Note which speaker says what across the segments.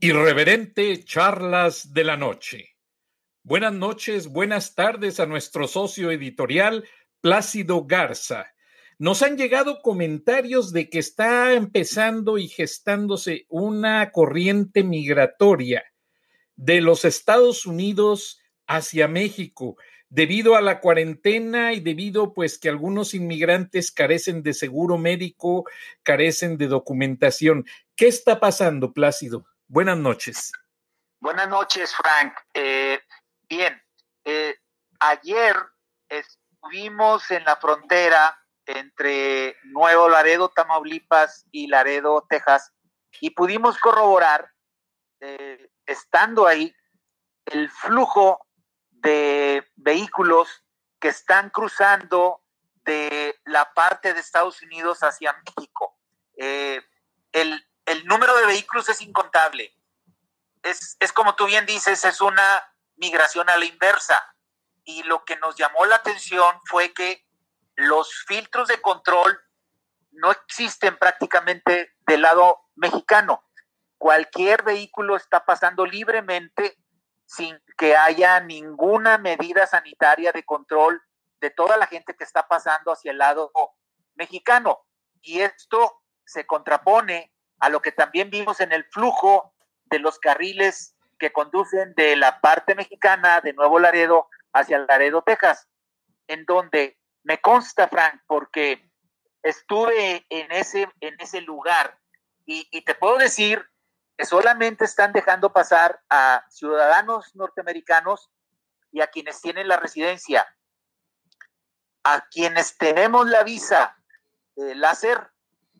Speaker 1: Irreverente Charlas de la Noche. Buenas noches, buenas tardes a nuestro socio editorial Plácido Garza. Nos han llegado comentarios de que está empezando y gestándose una corriente migratoria de los Estados Unidos hacia México debido a la cuarentena y debido pues que algunos inmigrantes carecen de seguro médico, carecen de documentación. ¿Qué está pasando, Plácido? Buenas noches.
Speaker 2: Buenas noches, Frank. Eh, bien, eh, ayer estuvimos en la frontera entre Nuevo Laredo, Tamaulipas y Laredo, Texas, y pudimos corroborar, eh, estando ahí, el flujo de vehículos que están cruzando de la parte de Estados Unidos hacia México. el, el número de vehículos es incontable. Es, como tú bien dices, es una migración a la inversa. Y lo que nos llamó la atención fue que los filtros de control no existen prácticamente del lado mexicano. Cualquier vehículo está pasando libremente sin que haya ninguna medida sanitaria de control de toda la gente que está pasando hacia el lado mexicano. Y esto se contrapone a lo que también vimos en el flujo de los carriles que conducen de la parte mexicana de Nuevo Laredo hacia Laredo, Texas, en donde me consta, Frank, porque estuve en ese, en ese lugar y, te puedo decir que solamente están dejando pasar a ciudadanos norteamericanos y a quienes tienen la residencia. A quienes tenemos la visa eh, láser,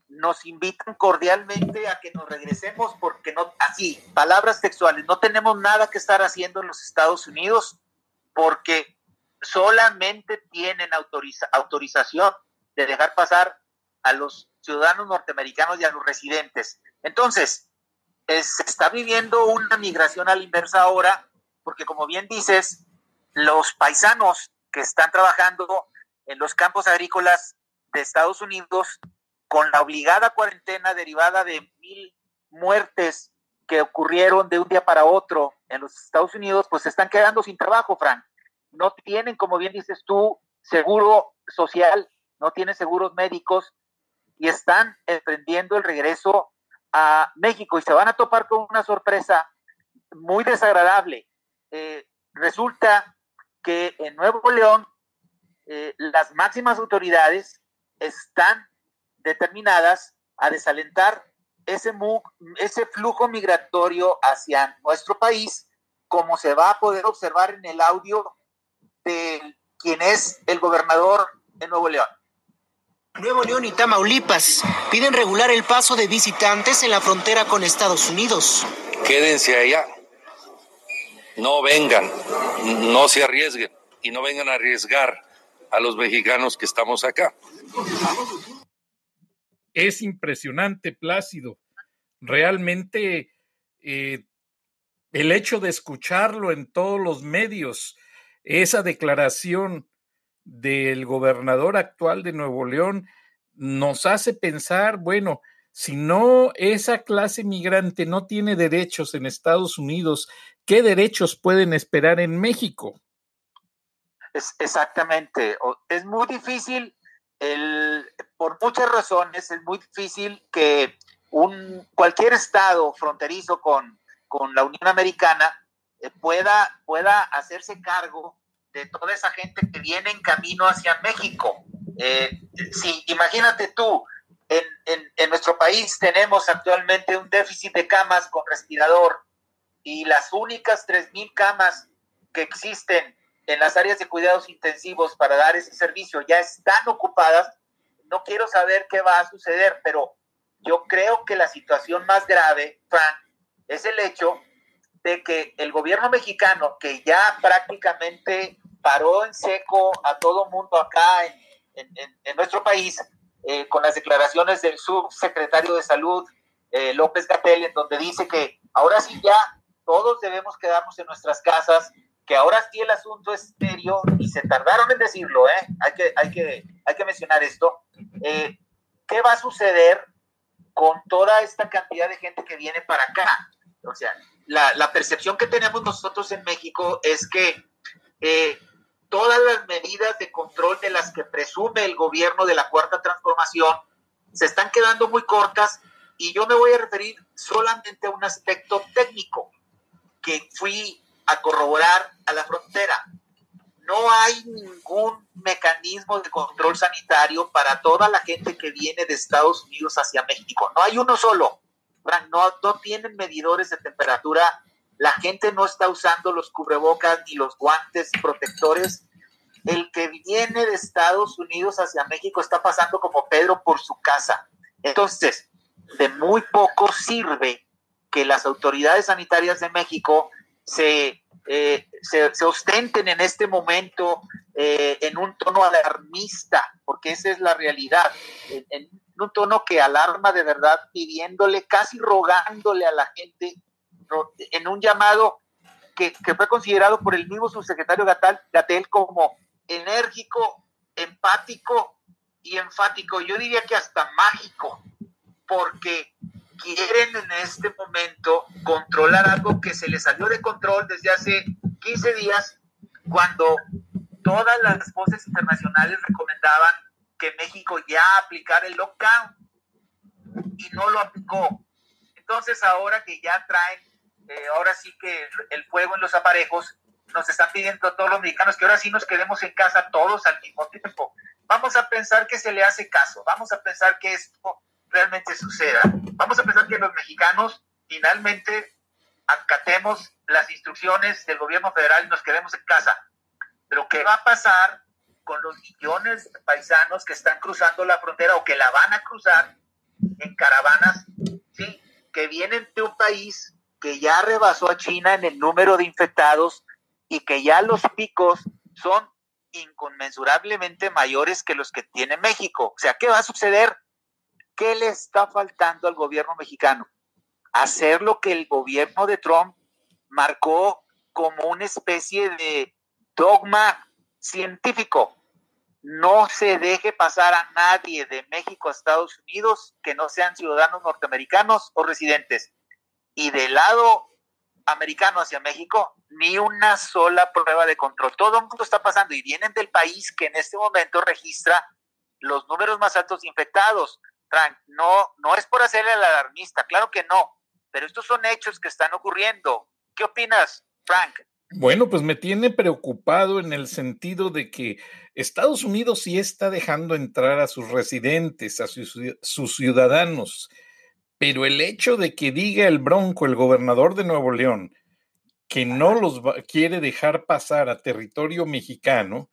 Speaker 2: nos invitan cordialmente a que nos regresemos porque no, así, palabras textuales, no tenemos nada que estar haciendo en los Estados Unidos porque solamente tienen autorización de dejar pasar a los ciudadanos norteamericanos y a los residentes. Entonces, se está viviendo una migración a la inversa ahora, porque como bien dices, los paisanos que están trabajando en los campos agrícolas de Estados Unidos con la obligada cuarentena derivada de mil muertes que ocurrieron de un día para otro en los Estados Unidos, pues se están quedando sin trabajo, Frank. No tienen, como bien dices tú, seguro social, no tienen seguros médicos y están emprendiendo el regreso a México y se van a topar con una sorpresa muy desagradable. Eh, resulta que en Nuevo León eh, las máximas autoridades están determinadas a desalentar ese, ese flujo migratorio hacia nuestro país, como se va a poder observar en el audio de quien es el gobernador de Nuevo León.
Speaker 3: Nuevo León y Tamaulipas piden regular el paso de visitantes en la frontera con Estados Unidos.
Speaker 4: Quédense allá, no vengan, no se arriesguen y no vengan a arriesgar a los mexicanos que estamos acá.
Speaker 1: Es impresionante, Plácido. Realmente eh, el hecho de escucharlo en todos los medios, esa declaración del gobernador actual de Nuevo León, nos hace pensar, bueno, si no esa clase migrante no tiene derechos en Estados Unidos, ¿qué derechos pueden esperar en México?
Speaker 2: Es exactamente. Es muy difícil el, por muchas razones es muy difícil que un, cualquier estado fronterizo con, con la Unión Americana eh, pueda, pueda hacerse cargo de toda esa gente que viene en camino hacia México. Eh, si, imagínate tú, en, en, en, nuestro país tenemos actualmente un déficit de camas con respirador y las únicas 3.000 camas que existen en las áreas de cuidados intensivos para dar ese servicio ya están ocupadas, no quiero saber qué va a suceder, pero yo creo que la situación más grave, Frank, es el hecho de que el gobierno mexicano, que ya prácticamente paró en seco a todo mundo acá en, nuestro país, eh, con las declaraciones del subsecretario de Salud, eh, López Gatel, en donde dice que ahora sí ya todos debemos quedarnos en nuestras casas, que ahora sí el asunto es serio y se tardaron en decirlo, ¿eh? hay, que, hay, que, hay que mencionar esto. Eh, ¿Qué va a suceder con toda esta cantidad de gente que viene para acá? O sea, la, percepción que tenemos nosotros en México es que eh, todas las medidas de control de las que presume el gobierno de la cuarta transformación se están quedando muy cortas y yo me voy a referir solamente a un aspecto técnico que fui a corroborar a la frontera. No hay ningún mecanismo de control sanitario para toda la gente que viene de Estados Unidos hacia México. No hay uno solo. No, no tienen medidores de temperatura. La gente no está usando los cubrebocas ni los guantes protectores. El que viene de Estados Unidos hacia México está pasando como Pedro por su casa. Entonces, de muy poco sirve que las autoridades sanitarias de México se, eh, se, ostenten en este momento eh, en un tono alarmista, porque esa es la realidad, en, un tono que alarma de verdad, pidiéndole, casi rogándole a la gente, en un llamado que, fue considerado por el mismo subsecretario Gatel como enérgico, empático y enfático, yo diría que hasta mágico, porque quieren en este momento controlar algo que se les salió de control desde hace 15 días, cuando todas las voces internacionales recomendaban que México ya aplicara el lockdown y no lo aplicó. Entonces ahora que ya traen, eh, ahora sí que el fuego en los aparejos, nos están pidiendo a todos los mexicanos que ahora sí nos quedemos en casa todos al mismo tiempo. Vamos a pensar que se le hace caso, vamos a pensar que esto realmente suceda. Vamos a pensar que los mexicanos finalmente acatemos las instrucciones del gobierno federal y nos quedemos en casa. Pero ¿qué va a pasar con los millones de paisanos que están cruzando la frontera o que la van a cruzar en caravanas, ¿sí? que vienen de un país que ya rebasó a China en el número de infectados y que ya los picos son inconmensurablemente mayores que los que tiene México. O sea, ¿qué va a suceder? ¿Qué le está faltando al gobierno mexicano? Hacer lo que el gobierno de Trump marcó como una especie de dogma científico. No se deje pasar a nadie de México a Estados Unidos que no sean ciudadanos norteamericanos o residentes. Y del lado americano hacia México, ni una sola prueba de control. Todo el mundo está pasando y vienen del país que en este momento registra los números más altos infectados. Frank, no, no es por hacerle el alarmista, claro que no, pero estos son hechos que están ocurriendo. ¿Qué opinas, Frank?
Speaker 1: Bueno, pues me tiene preocupado en el sentido de que Estados Unidos sí está dejando entrar a sus residentes, a sus, sus ciudadanos, pero el hecho de que diga el Bronco, el gobernador de Nuevo León, que no los quiere dejar pasar a territorio mexicano,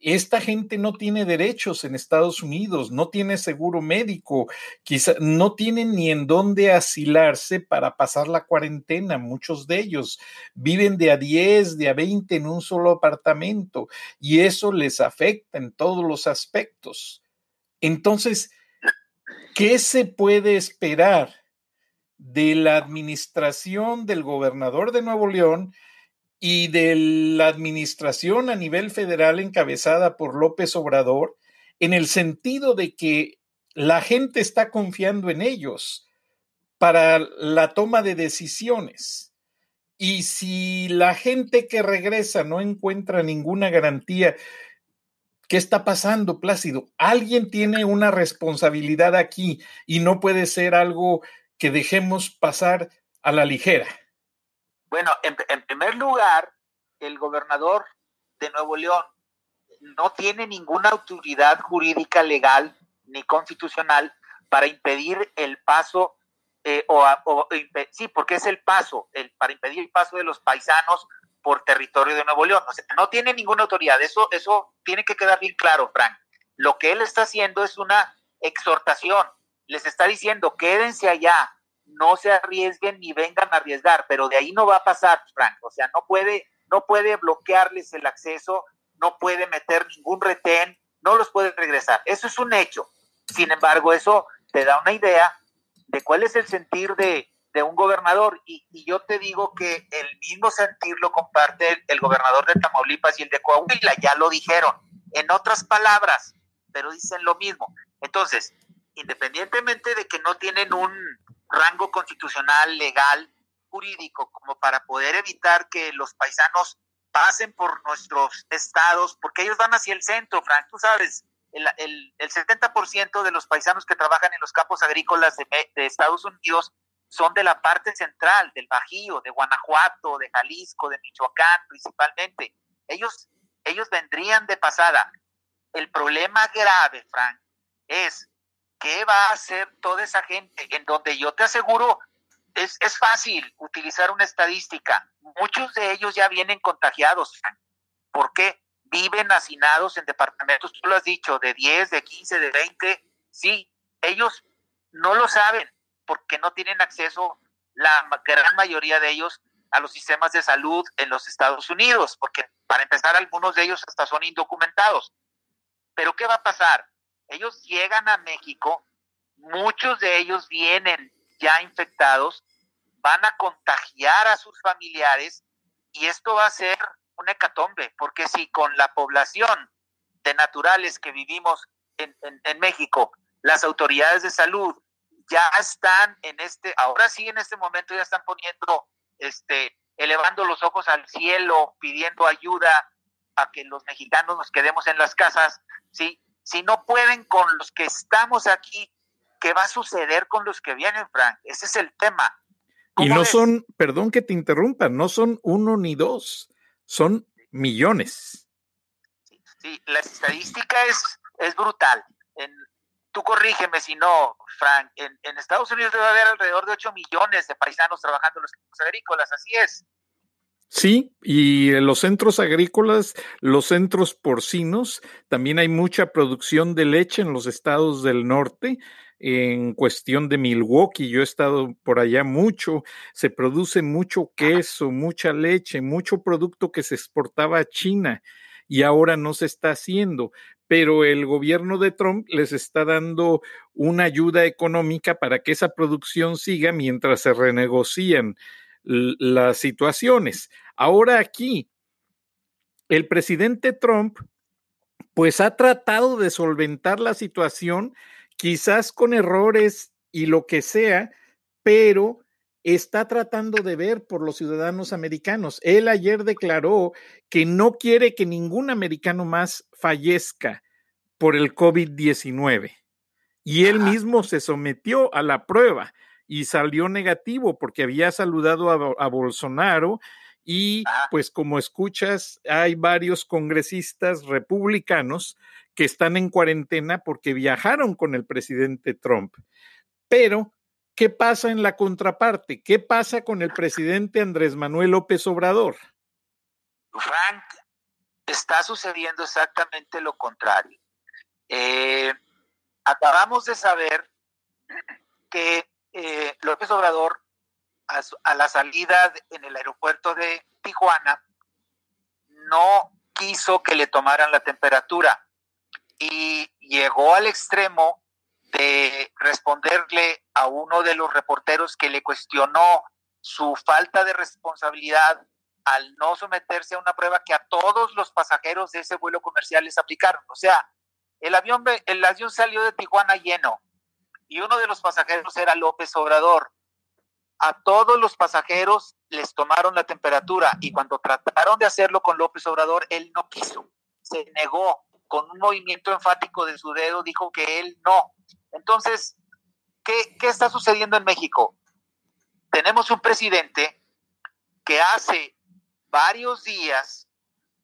Speaker 1: esta gente no tiene derechos en Estados Unidos, no tiene seguro médico, quizá no tienen ni en dónde asilarse para pasar la cuarentena. Muchos de ellos viven de a 10, de a 20 en un solo apartamento y eso les afecta en todos los aspectos. Entonces, ¿qué se puede esperar de la administración del gobernador de Nuevo León? Y de la administración a nivel federal encabezada por López Obrador, en el sentido de que la gente está confiando en ellos para la toma de decisiones. Y si la gente que regresa no encuentra ninguna garantía, ¿qué está pasando, Plácido? Alguien tiene una responsabilidad aquí y no puede ser algo que dejemos pasar a la ligera.
Speaker 2: Bueno, en, primer lugar, el gobernador de Nuevo León no tiene ninguna autoridad jurídica legal ni constitucional para impedir el paso, eh, o, sí, porque es el paso, el, para impedir el paso de los paisanos por territorio de Nuevo León. O sea, no tiene ninguna autoridad. Eso, eso tiene que quedar bien claro, Frank. Lo que él está haciendo es una exhortación. Les está diciendo, quédense allá, no se arriesguen ni vengan a arriesgar, pero de ahí no va a pasar, Frank. O sea, no puede, no puede bloquearles el acceso, no puede meter ningún retén, no los puede regresar. Eso es un hecho. Sin embargo, eso te da una idea de cuál es el sentir de, un gobernador. Y, yo te digo que el mismo sentir lo comparte el, el gobernador de Tamaulipas y el de Coahuila, ya lo dijeron. En otras palabras, pero dicen lo mismo. Entonces, independientemente de que no tienen un, rango constitucional, legal, jurídico como para poder evitar que los paisanos pasen por nuestros estados, porque ellos van hacia el centro, Frank, tú sabes, el, el, el 70% de los paisanos que trabajan en los campos agrícolas de, Estados Unidos son de la parte central, del Bajío, de Guanajuato, de Jalisco, de Michoacán principalmente. Ellos, ellos vendrían de pasada. El problema grave, Frank, es qué va a hacer toda esa gente en donde yo te aseguro es, es fácil utilizar una estadística. Muchos de ellos ya vienen contagiados. ¿Por qué? viven hacinados en departamentos, tú lo has dicho, de 10, de 15, de 20. Sí, ellos no lo saben porque no tienen acceso, la gran mayoría de ellos, a los sistemas de salud en los Estados Unidos, porque para empezar algunos de ellos hasta son indocumentados. Pero ¿qué va a pasar? Ellos llegan a México, muchos de ellos vienen ya infectados, van a contagiar a sus familiares y esto va a ser una hecatombe, porque si con la población de naturales que vivimos en, en, México, las autoridades de salud ya están en este, ahora sí en este momento ya están poniendo, este, elevando los ojos al cielo, pidiendo ayuda a que los mexicanos nos quedemos en las casas, ¿sí? Si no pueden con los que estamos aquí, ¿qué va a suceder con los que vienen, Frank? Ese es el tema.
Speaker 1: Y no son, perdón que te interrumpa, no son uno ni dos son millones.
Speaker 2: Sí, la estadística es, es brutal. En, tú corrígeme si no, Frank, en, en, Estados Unidos debe haber alrededor de 8 millones de paisanos trabajando en los campos agrícolas, así es.
Speaker 1: Sí, y los centros agrícolas, los centros porcinos, también hay mucha producción de leche en los estados del norte en cuestión de Milwaukee, yo he estado por allá mucho, se produce mucho queso, mucha leche, mucho producto que se exportaba a China y ahora no se está haciendo, pero el gobierno de Trump les está dando una ayuda económica para que esa producción siga mientras se renegocian las situaciones. Ahora aquí, el presidente Trump pues ha tratado de solventar la situación quizás con errores y lo que sea, pero está tratando de ver por los ciudadanos americanos. Él ayer declaró que no quiere que ningún americano más fallezca por el COVID-19. Y él mismo se sometió a la prueba y salió negativo porque había saludado a, a Bolsonaro y pues como escuchas, hay varios congresistas republicanos que están en cuarentena porque viajaron con el presidente Trump. Pero, ¿qué pasa en la contraparte? ¿Qué pasa con el presidente Andrés Manuel López Obrador?
Speaker 2: Frank, está sucediendo exactamente lo contrario. Eh, acabamos de saber que eh, López Obrador, a, la salida en el aeropuerto de Tijuana, no quiso que le tomaran la temperatura y llegó al extremo de responderle a uno de los reporteros que le cuestionó su falta de responsabilidad al no someterse a una prueba que a todos los pasajeros de ese vuelo comercial les aplicaron. O sea, el avión, el avión salió de Tijuana lleno y uno de los pasajeros era López Obrador. A todos los pasajeros les tomaron la temperatura y cuando trataron de hacerlo con López Obrador, él no quiso, se negó con un movimiento enfático de su dedo dijo que él no. Entonces, ¿qué, qué está sucediendo en México? Tenemos un presidente que hace varios días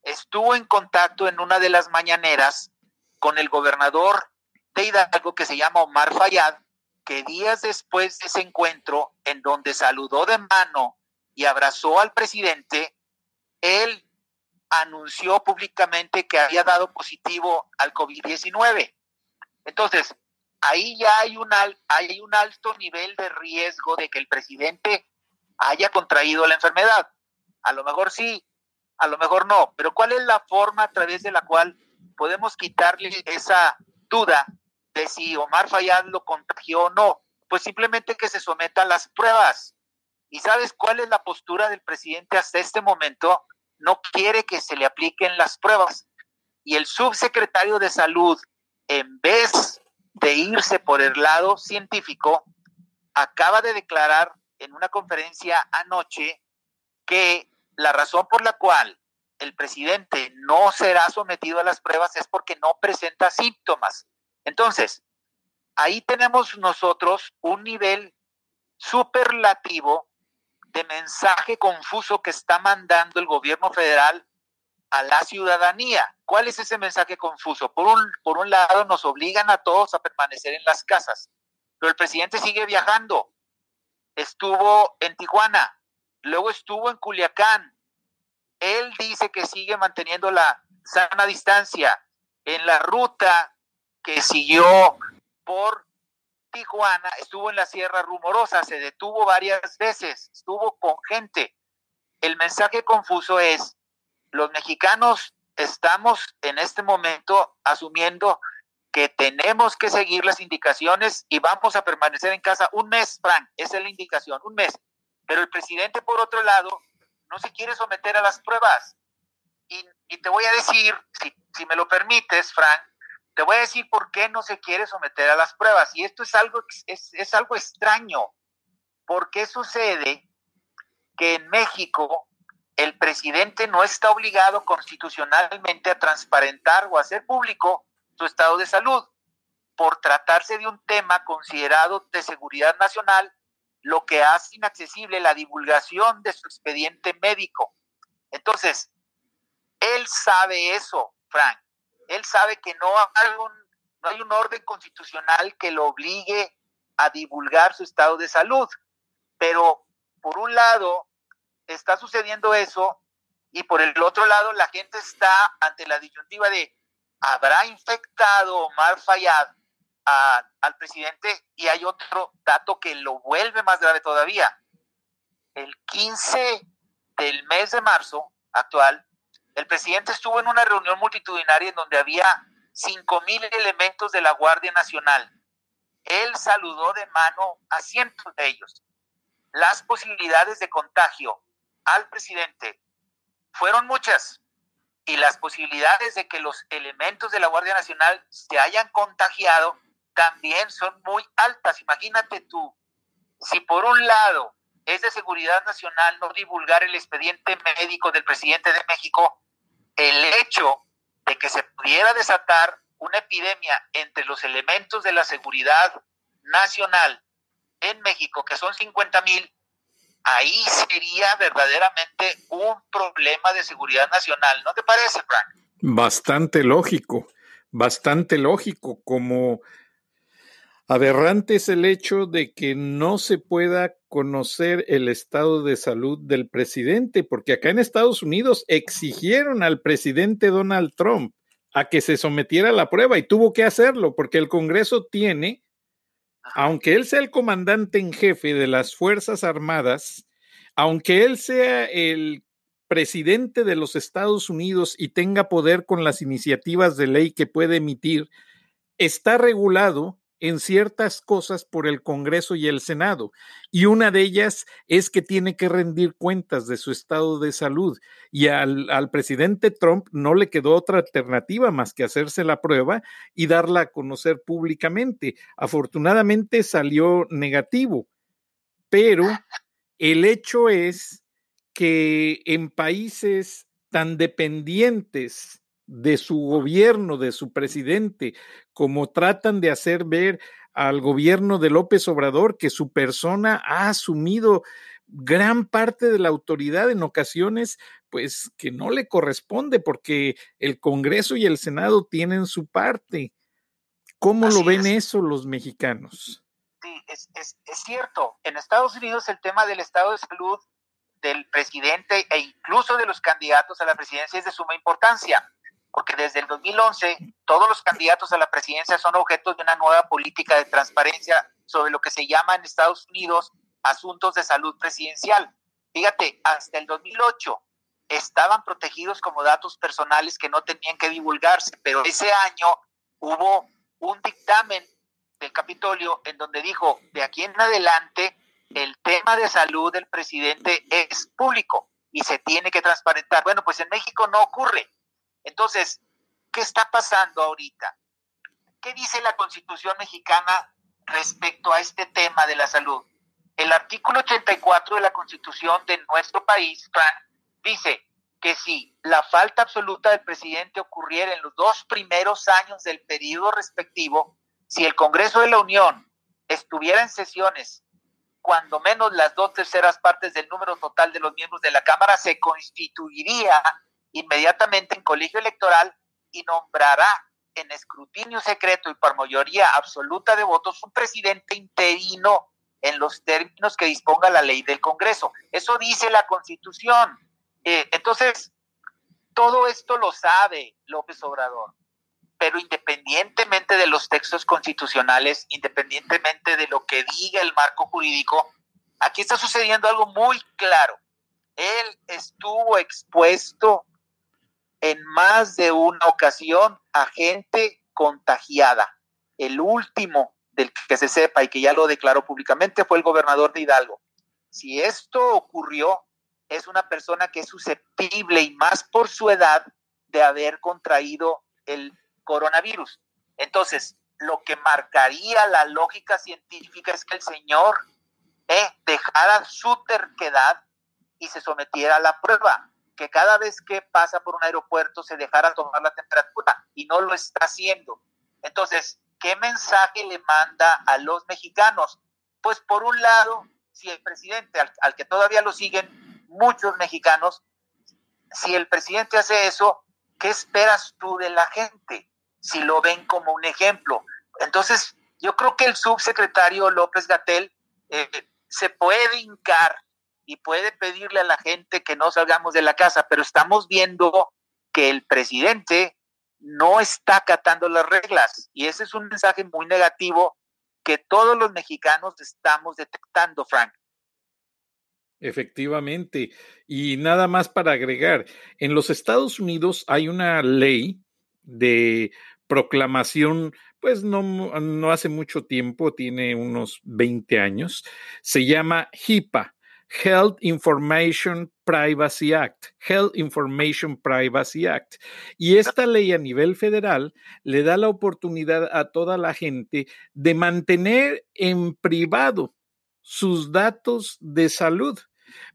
Speaker 2: estuvo en contacto en una de las mañaneras con el gobernador de Hidalgo que se llama Omar Fayad, que días después de ese encuentro, en donde saludó de mano y abrazó al presidente, él anunció públicamente que había dado positivo al COVID-19. Entonces, ahí ya hay un, hay un alto nivel de riesgo de que el presidente haya contraído la enfermedad. A lo mejor sí, a lo mejor no, pero ¿cuál es la forma a través de la cual podemos quitarle esa duda de si Omar Fayad lo contagió o no? Pues simplemente que se someta a las pruebas. ¿Y sabes cuál es la postura del presidente hasta este momento? no quiere que se le apliquen las pruebas. Y el subsecretario de salud, en vez de irse por el lado científico, acaba de declarar en una conferencia anoche que la razón por la cual el presidente no será sometido a las pruebas es porque no presenta síntomas. Entonces, ahí tenemos nosotros un nivel superlativo de mensaje confuso que está mandando el gobierno federal a la ciudadanía. ¿Cuál es ese mensaje confuso? Por un, por un lado, nos obligan a todos a permanecer en las casas, pero el presidente sigue viajando. Estuvo en Tijuana, luego estuvo en Culiacán. Él dice que sigue manteniendo la sana distancia. En la ruta que siguió por Tijuana, estuvo en la Sierra Rumorosa, se detuvo varias veces, estuvo con gente. El mensaje confuso es, los mexicanos estamos en este momento asumiendo que tenemos que seguir las indicaciones y vamos a permanecer en casa un mes, Frank, esa es la indicación, un mes. Pero el presidente, por otro lado, no se quiere someter a las pruebas. Y, te voy a decir, si, si me lo permites, Frank, te voy a decir por qué no se quiere someter a las pruebas. Y esto es algo, es, es algo extraño. ¿Por qué sucede que en México el presidente no está obligado constitucionalmente a transparentar o a hacer público su estado de salud? Por tratarse de un tema considerado de seguridad nacional, lo que hace inaccesible la divulgación de su expediente médico. Entonces, él sabe eso, Frank él sabe que no hay, un, orden constitucional que lo obligue a divulgar su estado de salud. Pero por un lado está sucediendo eso y por el otro lado la gente está ante la disyuntiva de ¿habrá infectado Omar Fayad al presidente? Y hay otro dato que lo vuelve más grave todavía. El 15 del mes de marzo actual, el presidente estuvo en una reunión multitudinaria en donde había cinco mil elementos de la Guardia Nacional. Él saludó de mano a cientos de ellos. Las posibilidades de contagio al presidente fueron muchas y las posibilidades de que los elementos de la Guardia Nacional se hayan contagiado también son muy altas. Imagínate tú, si por un lado es de seguridad nacional no divulgar el expediente médico del presidente de México, el hecho de que se pudiera desatar una epidemia entre los elementos de la seguridad nacional en México, que son 50 mil, ahí sería verdaderamente un problema de seguridad nacional. ¿No te parece, Frank?
Speaker 1: Bastante lógico, bastante lógico, como Aberrante es el hecho de que no se pueda conocer el estado de salud del presidente, porque acá en Estados Unidos exigieron al presidente Donald Trump a que se sometiera a la prueba y tuvo que hacerlo, porque el Congreso tiene, aunque él sea el comandante en jefe de las Fuerzas Armadas, aunque él sea el presidente de los Estados Unidos y tenga poder con las iniciativas de ley que puede emitir, está regulado en ciertas cosas por el Congreso y el Senado. Y una de ellas es que tiene que rendir cuentas de su estado de salud. Y al, al, presidente Trump no le quedó otra alternativa más que hacerse la prueba y darla a conocer públicamente. Afortunadamente salió negativo, pero el hecho es que en países tan dependientes de su gobierno, de su presidente, como tratan de hacer ver al gobierno de López Obrador que su persona ha asumido gran parte de la autoridad en ocasiones, pues que no le corresponde porque el Congreso y el Senado tienen su parte. ¿Cómo lo ven eso los mexicanos?
Speaker 2: Sí, es, es, es cierto. En Estados Unidos el tema del estado de salud del presidente e incluso de los candidatos a la presidencia es de suma importancia porque desde el 2011 todos los candidatos a la presidencia son objetos de una nueva política de transparencia sobre lo que se llama en Estados Unidos asuntos de salud presidencial. Fíjate, hasta el 2008 estaban protegidos como datos personales que no tenían que divulgarse, pero ese año hubo un dictamen del Capitolio en donde dijo, de aquí en adelante, el tema de salud del presidente es público y se tiene que transparentar. Bueno, pues en México no ocurre. Entonces, ¿qué está pasando ahorita? ¿Qué dice la Constitución mexicana respecto a este tema de la salud? El artículo 84 de la Constitución de nuestro país, dice que si la falta absoluta del presidente ocurriera en los dos primeros años del periodo respectivo, si el Congreso de la Unión estuviera en sesiones, cuando menos las dos terceras partes del número total de los miembros de la Cámara, se constituiría inmediatamente en colegio electoral y nombrará en escrutinio secreto y por mayoría absoluta de votos un presidente interino en los términos que disponga la ley del Congreso. Eso dice la Constitución. Eh, entonces, todo esto lo sabe López Obrador, pero independientemente de los textos constitucionales, independientemente de lo que diga el marco jurídico, aquí está sucediendo algo muy claro. Él estuvo expuesto en más de una ocasión a gente contagiada. El último del que se sepa y que ya lo declaró públicamente fue el gobernador de Hidalgo. Si esto ocurrió, es una persona que es susceptible y más por su edad de haber contraído el coronavirus. Entonces, lo que marcaría la lógica científica es que el señor eh, dejara su terquedad y se sometiera a la prueba que cada vez que pasa por un aeropuerto se dejara tomar la temperatura y no lo está haciendo. Entonces, ¿qué mensaje le manda a los mexicanos? Pues por un lado, si el presidente, al, que todavía lo siguen muchos mexicanos, si el presidente hace eso, ¿qué esperas tú de la gente? Si lo ven como un ejemplo. Entonces, yo creo que el subsecretario López Gatel eh, se puede hincar y puede pedirle a la gente que no salgamos de la casa, pero estamos viendo que el presidente no está acatando las reglas y ese es un mensaje muy negativo que todos los mexicanos estamos detectando, Frank.
Speaker 1: Efectivamente. Y nada más para agregar, en los Estados Unidos hay una ley de proclamación, pues no, no hace mucho tiempo, tiene unos 20 años, se llama HIPAA, Health Information Privacy Act, Health Information Privacy Act. Y esta ley a nivel federal le da la oportunidad a toda la gente de mantener en privado sus datos de salud.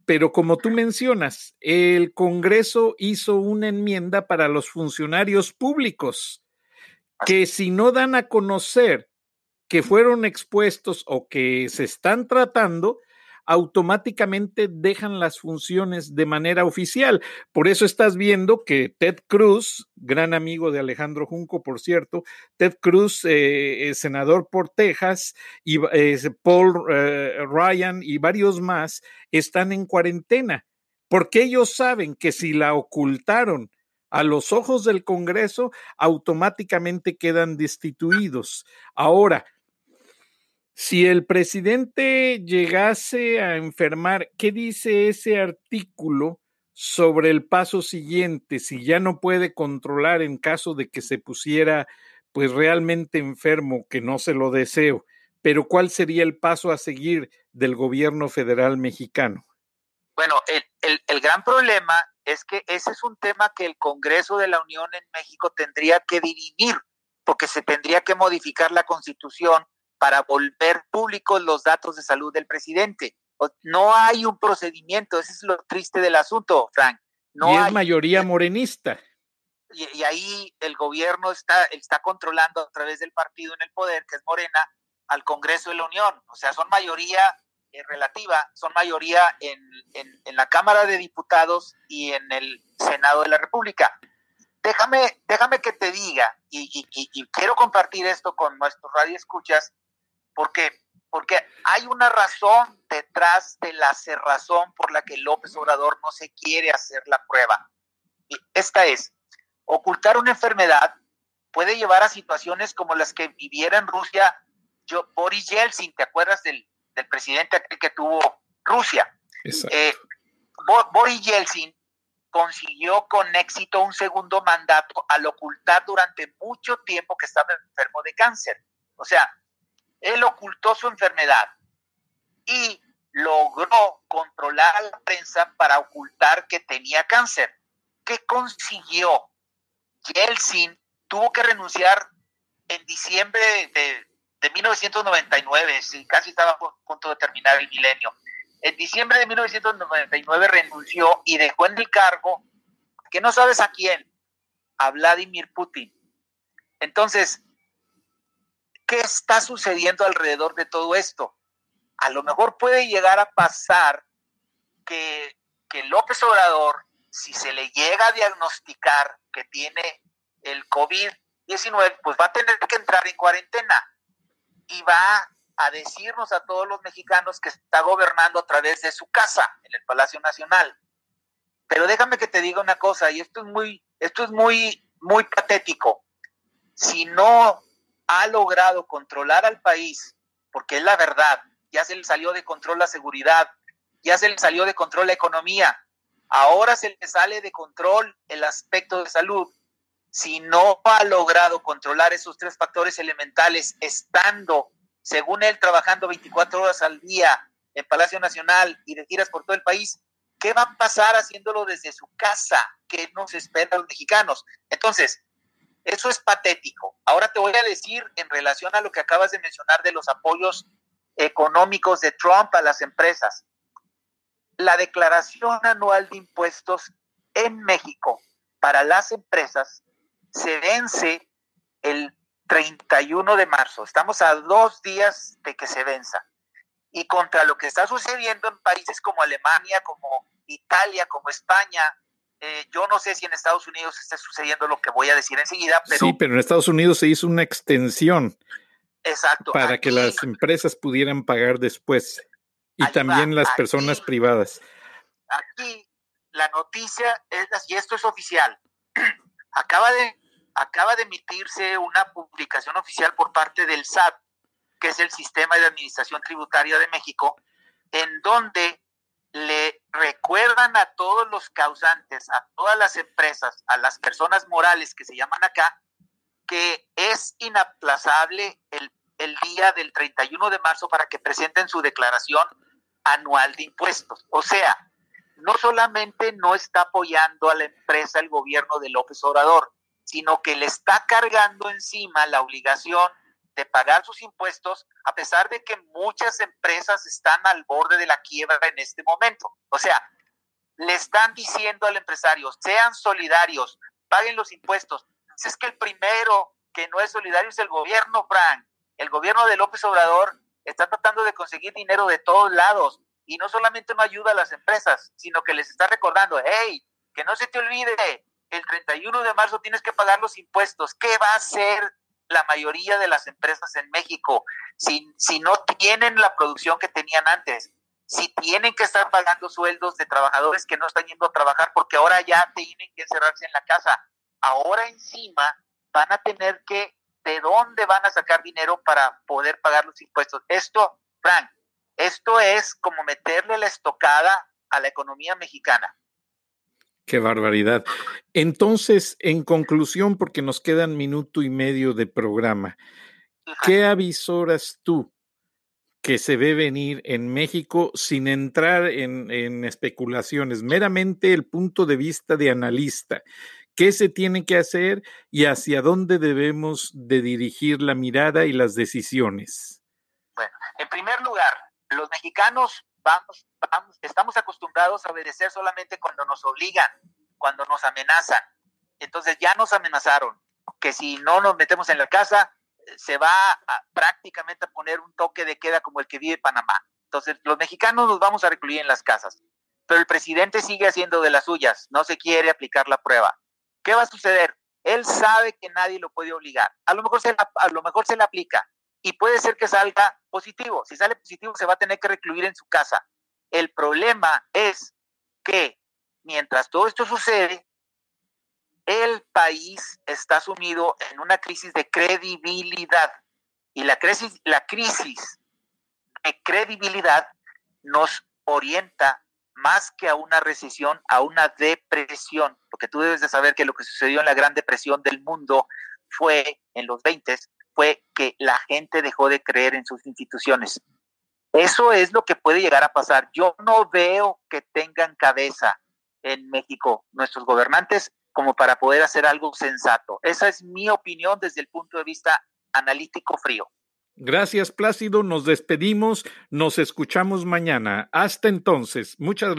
Speaker 1: Pero como tú mencionas, el Congreso hizo una enmienda para los funcionarios públicos que si no dan a conocer que fueron expuestos o que se están tratando, automáticamente dejan las funciones de manera oficial. Por eso estás viendo que Ted Cruz, gran amigo de Alejandro Junco, por cierto, Ted Cruz, eh, senador por Texas, y eh, Paul eh, Ryan y varios más están en cuarentena, porque ellos saben que si la ocultaron, a los ojos del Congreso, automáticamente quedan destituidos. Ahora, si el presidente llegase a enfermar, ¿qué dice ese artículo sobre el paso siguiente? Si ya no puede controlar en caso de que se pusiera pues realmente enfermo, que no se lo deseo, pero ¿cuál sería el paso a seguir del gobierno federal mexicano?
Speaker 2: Bueno, el, el gran problema es que ese es un tema que el Congreso de la Unión en México tendría que dirimir, porque se tendría que modificar la constitución para volver públicos los datos de salud del presidente. No hay un procedimiento, ese es lo triste del asunto, Frank. No
Speaker 1: y es mayoría morenista.
Speaker 2: Y, ahí el gobierno está, está controlando a través del partido en el poder, que es Morena, al Congreso de la Unión. O sea, son mayoría eh, relativa, son mayoría en, en, la Cámara de Diputados y en el Senado de la República. Déjame, déjame que te diga, y, y quiero compartir esto con nuestros radioescuchas, ¿Por qué? Porque hay una razón detrás de la cerrazón por la que López Obrador no se quiere hacer la prueba. Y esta es, ocultar una enfermedad puede llevar a situaciones como las que viviera en Rusia yo, Boris Yeltsin, ¿te acuerdas del, presidente que tuvo Rusia? Eh, Boris Yeltsin consiguió con éxito un segundo mandato al ocultar durante mucho tiempo que estaba enfermo de cáncer. O sea, él ocultó su enfermedad y logró controlar a la prensa para ocultar que tenía cáncer. ¿Qué consiguió? Yeltsin tuvo que renunciar en diciembre de, de 1999, sí, casi estaba a punto de terminar el milenio. En diciembre de 1999 renunció y dejó en el cargo, que no sabes a quién, a Vladimir Putin. Entonces, ¿qué está sucediendo alrededor de todo esto? A lo mejor puede llegar a pasar que, que López Obrador, si se le llega a diagnosticar que tiene el COVID-19, pues va a tener que entrar en cuarentena y va a decirnos a todos los mexicanos que está gobernando a través de su casa en el Palacio Nacional. Pero déjame que te diga una cosa, y esto es muy, esto es muy, muy patético. Si no ha logrado controlar al país, porque es la verdad, ya se le salió de control la seguridad, ya se le salió de control la economía, ahora se le sale de control el aspecto de salud, si no ha logrado controlar esos tres factores elementales estando, según él, trabajando 24 horas al día en Palacio Nacional y de giras por todo el país, ¿qué va a pasar haciéndolo desde su casa? ¿Qué nos espera a los mexicanos? Entonces, eso es patético. Ahora te voy a decir en relación a lo que acabas de mencionar de los apoyos económicos de Trump a las empresas. La declaración anual de impuestos en México para las empresas se vence el 31 de marzo. Estamos a dos días de que se venza. Y contra lo que está sucediendo en países como Alemania, como Italia, como España, eh, yo no sé si en Estados Unidos está sucediendo lo que voy a decir enseguida, pero...
Speaker 1: Sí, pero en Estados Unidos se hizo una extensión.
Speaker 2: Exacto.
Speaker 1: Para que las empresas pudieran pagar después. Y también las personas privadas.
Speaker 2: Aquí la noticia es, y esto es oficial, acaba de acaba de emitirse una publicación oficial por parte del SAT, que es el Sistema de Administración Tributaria de México, en donde le recuerdan a todos los causantes, a todas las empresas, a las personas morales que se llaman acá, que es inaplazable el, el día del 31 de marzo para que presenten su declaración anual de impuestos. O sea, no solamente no está apoyando a la empresa el gobierno de López Obrador, sino que le está cargando encima la obligación de pagar sus impuestos, a pesar de que muchas empresas están al borde de la quiebra en este momento. O sea, le están diciendo al empresario, sean solidarios, paguen los impuestos. Es que el primero que no es solidario es el gobierno, Frank. El gobierno de López Obrador está tratando de conseguir dinero de todos lados y no solamente no ayuda a las empresas, sino que les está recordando, hey, que no se te olvide, el 31 de marzo tienes que pagar los impuestos. ¿Qué va a hacer la mayoría de las empresas en México si, si no tienen la producción que tenían antes? Si tienen que estar pagando sueldos de trabajadores que no están yendo a trabajar porque ahora ya tienen que encerrarse en la casa. Ahora encima van a tener que, ¿de dónde van a sacar dinero para poder pagar los impuestos? Esto, Frank, esto es como meterle la estocada a la economía mexicana.
Speaker 1: Qué barbaridad. Entonces, en conclusión, porque nos quedan minuto y medio de programa, ¿qué avisoras tú que se ve venir en México sin entrar en, especulaciones, meramente el punto de vista de analista? ¿Qué se tiene que hacer y hacia dónde debemos de dirigir la mirada y las decisiones?
Speaker 2: Bueno, en primer lugar, los mexicanos vamos, vamos, estamos acostumbrados a obedecer solamente cuando nos obligan, cuando nos amenazan. Entonces ya nos amenazaron que si no nos metemos en la casa, se va prácticamente a poner un toque de queda como el que vive Panamá. Entonces los mexicanos nos vamos a recluir en las casas, pero el presidente sigue haciendo de las suyas, no se quiere aplicar la prueba. ¿Qué va a suceder? Él sabe que nadie lo puede obligar. A lo mejor se a lo mejor se le aplica, y puede ser que salga positivo. Si sale positivo, se va a tener que recluir en su casa. El problema es que mientras todo esto sucede, el país está sumido en una crisis de credibilidad. Y la crisis, la crisis de credibilidad nos orienta más que a una recesión, a una depresión, porque tú debes de saber que lo que sucedió en la Gran Depresión del mundo fue en los 20 fue que la gente dejó de creer en sus instituciones. Eso es lo que puede llegar a pasar. Yo no veo que tengan cabeza en México nuestros gobernantes como para poder hacer algo sensato. Esa es mi opinión desde el punto de vista analítico frío.
Speaker 1: Gracias, Plácido. Nos despedimos. Nos escuchamos mañana. Hasta entonces. Muchas gracias.